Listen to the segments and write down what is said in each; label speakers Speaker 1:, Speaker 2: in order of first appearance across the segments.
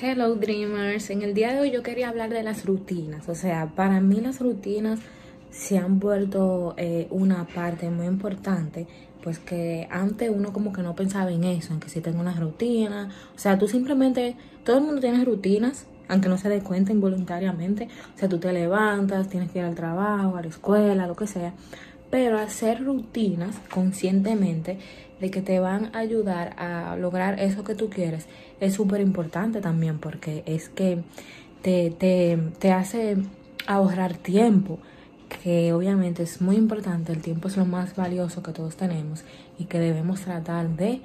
Speaker 1: Hello Dreamers, en el día de hoy yo quería hablar de las rutinas, o sea, para mí las rutinas se han vuelto eh, una parte muy importante, pues que antes uno como que no pensaba en eso, en que si tengo una rutina, o sea, tú simplemente, todo el mundo tiene rutinas, aunque no se dé cuenta involuntariamente, o sea, tú te levantas, tienes que ir al trabajo, a la escuela, lo que sea, pero hacer rutinas conscientemente de que te van a ayudar a lograr eso que tú quieres es súper importante también porque es que te, te, te hace ahorrar tiempo que obviamente es muy importante, el tiempo es lo más valioso que todos tenemos y que debemos tratar de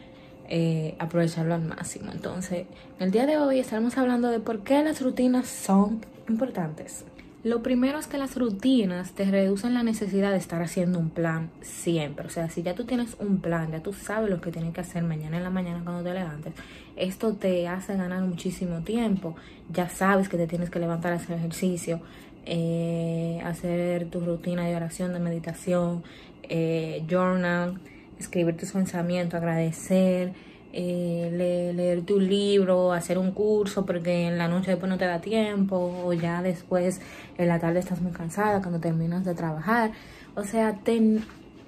Speaker 1: eh, aprovecharlo al máximo. Entonces, el día de hoy estaremos hablando de por qué las rutinas son importantes. Lo primero es que las rutinas te reducen la necesidad de estar haciendo un plan siempre. O sea, si ya tú tienes un plan, ya tú sabes lo que tienes que hacer mañana en la mañana cuando te levantes, esto te hace ganar muchísimo tiempo. Ya sabes que te tienes que levantar a hacer ejercicio, eh, hacer tu rutina de oración, de meditación, eh, journal, escribir tus pensamientos, agradecer eh, leer, tu libro, hacer un curso, porque en la noche después no te da tiempo, o ya después en la tarde estás muy cansada cuando terminas de trabajar. O sea, te,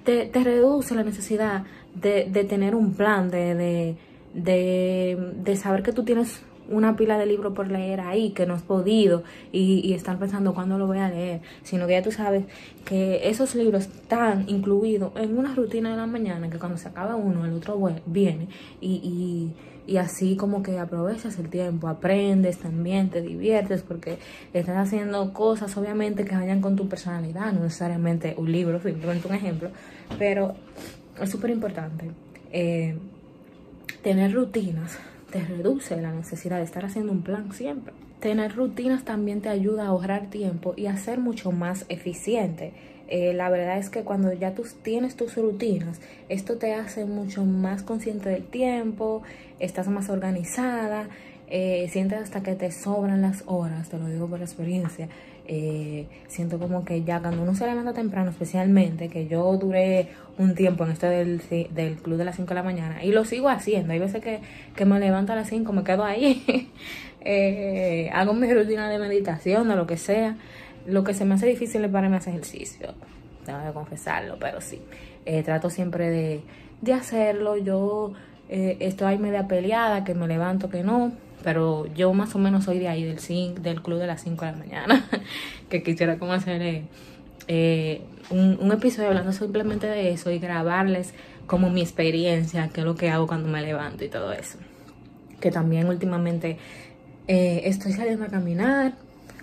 Speaker 1: te, reduce la necesidad de, de tener un plan, de, de, de, de saber que tú tienes una pila de libros por leer ahí que no has podido y, estar pensando cuándo lo voy a leer, sino que ya tú sabes que esos libros están incluidos en una rutina de la mañana que cuando se acaba uno, el otro viene y, y, y así como que aprovechas el tiempo, aprendes también, te diviertes porque estás haciendo cosas obviamente que vayan con tu personalidad, no necesariamente un libro, simplemente un ejemplo, pero es súper importante eh, tener rutinas te reduce la necesidad de estar haciendo un plan siempre. Tener rutinas también te ayuda a ahorrar tiempo y a ser mucho más eficiente. Eh, la verdad es que cuando ya tú tienes tus rutinas, esto te hace mucho más consciente del tiempo, estás más organizada, eh, sientes hasta que te sobran las horas, te lo digo por experiencia. Eh, siento como que ya cuando uno se levanta temprano, especialmente, que yo duré un tiempo en esto del, del club de las 5 de la mañana y lo sigo haciendo. Hay veces que, que me levanto a las 5, me quedo ahí, eh, hago mi rutina de meditación, de lo que sea. Lo que se me hace difícil es para mí hacer ejercicio, tengo que confesarlo, pero sí, eh, trato siempre de, de hacerlo. Yo estoy media peleada, que me levanto, que no pero yo más o menos soy de ahí, del, del club de las 5 de la mañana, que quisiera como hacer eh, eh, un, un, episodio hablando simplemente de eso y grabarles como mi experiencia, qué es lo que hago cuando me levanto y todo eso. Que también últimamente eh, estoy saliendo a caminar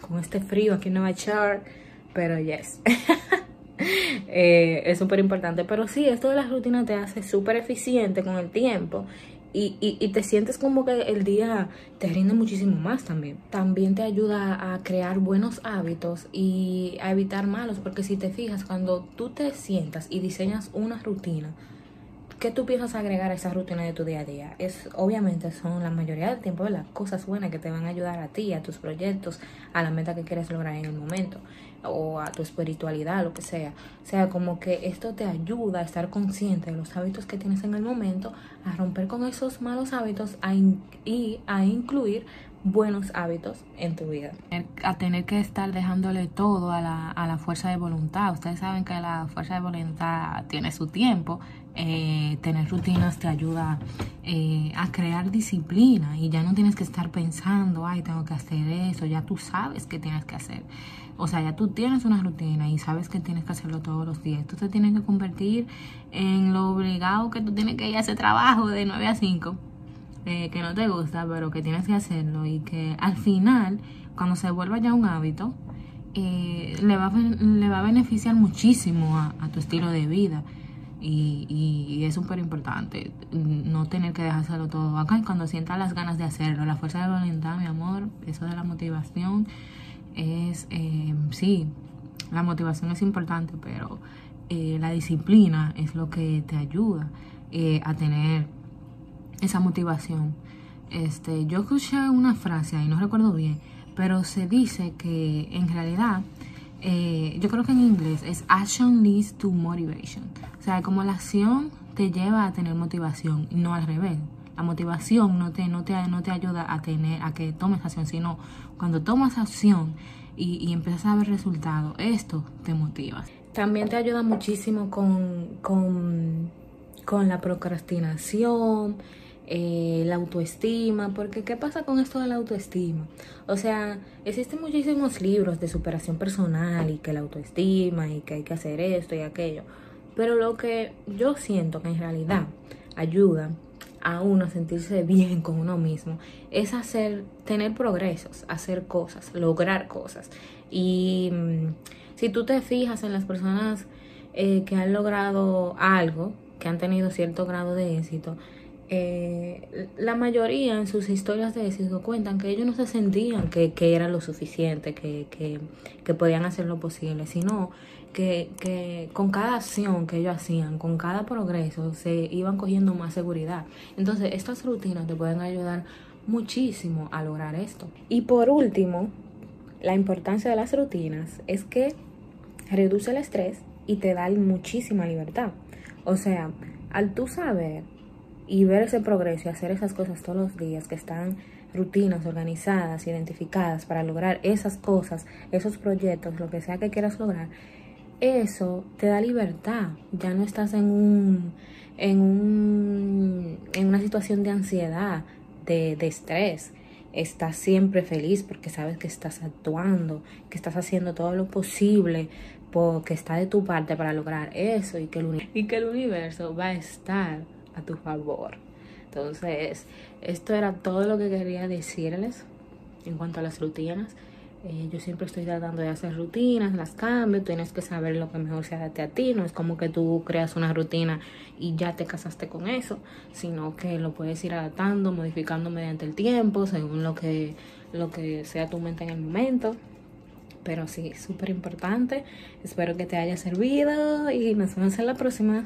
Speaker 1: con este frío aquí en Nueva York, pero yes. es súper importante. Pero sí, esto de las rutinas te hace súper eficiente con el tiempo y, y, te sientes como que el día te rinde muchísimo más también. También te ayuda a crear buenos hábitos y a evitar malos, porque si te fijas, cuando tú te sientas y diseñas una rutina, ¿qué tú piensas agregar a esa rutina de tu día a día? Es, obviamente son la mayoría del tiempo las cosas buenas que te van a ayudar a ti, a tus proyectos, a la meta que quieres lograr en el momento o a tu espiritualidad, lo que sea. O sea, como que esto te ayuda a estar consciente de los hábitos que tienes en el momento, a romper con esos malos hábitos y a incluir buenos hábitos en tu vida. A tener que estar dejándole todo a la, a la fuerza de voluntad. Ustedes saben que la fuerza de voluntad tiene su tiempo. Eh, tener rutinas te ayuda eh, a crear disciplina y ya no tienes que estar pensando, ay, tengo que hacer eso, ya tú sabes que tienes que hacer. O sea, ya tú tienes una rutina y sabes que tienes que hacerlo todos los días. Tú te tienes que convertir en lo obligado que tú tienes que ir a ese trabajo de 9 a 5, eh, que no te gusta, pero que tienes que hacerlo y que al final, cuando se vuelva ya un hábito, eh, le, va le va a beneficiar muchísimo a, tu estilo de vida. Y, y, es súper importante no tener que dejárselo todo acá. Y cuando sientas las ganas de hacerlo, la fuerza de voluntad, mi amor, eso de la motivación es, eh, sí, la motivación es importante, pero eh, la disciplina es lo que te ayuda eh, a tener esa motivación. Este, yo escuché una frase ahí, no recuerdo bien, pero se dice que en realidad, yo creo que en inglés es action leads to motivation. O sea, como la acción te lleva a tener motivación, no al revés. La motivación no te, no te, no te ayuda a tener, a que tomes acción, sino cuando tomas acción y, y empiezas a ver resultados, esto te motiva. También te ayuda muchísimo con, con, con la procrastinación, eh, la autoestima, porque ¿qué pasa con esto de la autoestima? O sea, existen muchísimos libros de superación personal y que la autoestima y que hay que hacer esto y aquello, pero lo que yo siento que en realidad ayuda a uno a sentirse bien con uno mismo es hacer, tener progresos, hacer cosas, lograr cosas. Y mm, si tú te fijas en las personas eh, que han logrado algo, que han tenido cierto grado de éxito, eh, la mayoría en sus historias de éxito cuentan que ellos no se sentían que, que era lo suficiente, que, que, que, podían hacer lo posible, sino que, que con cada acción que ellos hacían, con cada progreso, se iban cogiendo más seguridad. Entonces, estas rutinas te pueden ayudar muchísimo a lograr esto. Y por último, la importancia de las rutinas es que reduce el estrés y te da muchísima libertad. O sea, al tú saber y ver ese progreso y hacer esas cosas todos los días que están rutinas organizadas, identificadas para lograr esas cosas, esos proyectos, lo que sea que quieras lograr, eso te da libertad. Ya no estás en un en un en una situación de ansiedad, de, de estrés. Estás siempre feliz porque sabes que estás actuando, que estás haciendo todo lo posible porque está de tu parte para lograr eso y que el, y que el universo va a estar a tu favor. Entonces, esto era todo lo que quería decirles en cuanto a las rutinas. Eh, yo siempre estoy tratando de hacer rutinas, las cambio, tienes que saber lo que mejor se adapte a ti, no es como que tú creas una rutina y ya te casaste con eso, sino que lo puedes ir adaptando, modificando mediante el tiempo, según lo que, lo que sea tu mente en el momento. Pero sí, súper importante. Espero que te haya servido y nos vemos en la próxima.